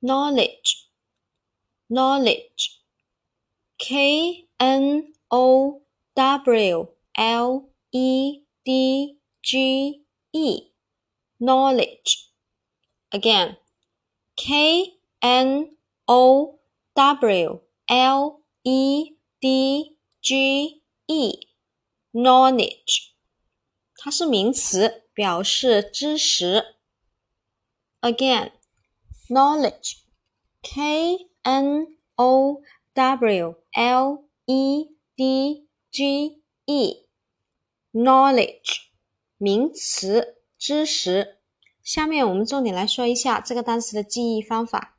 knowledge knowledge k n o w l e d g e knowledge again k n o w l e d g e knowledge 它是名词，表示知识。Again, Knowledge, K N O W L E D G E, knowledge, 名词，知识。下面我们重点来说一下这个单词的记忆方法。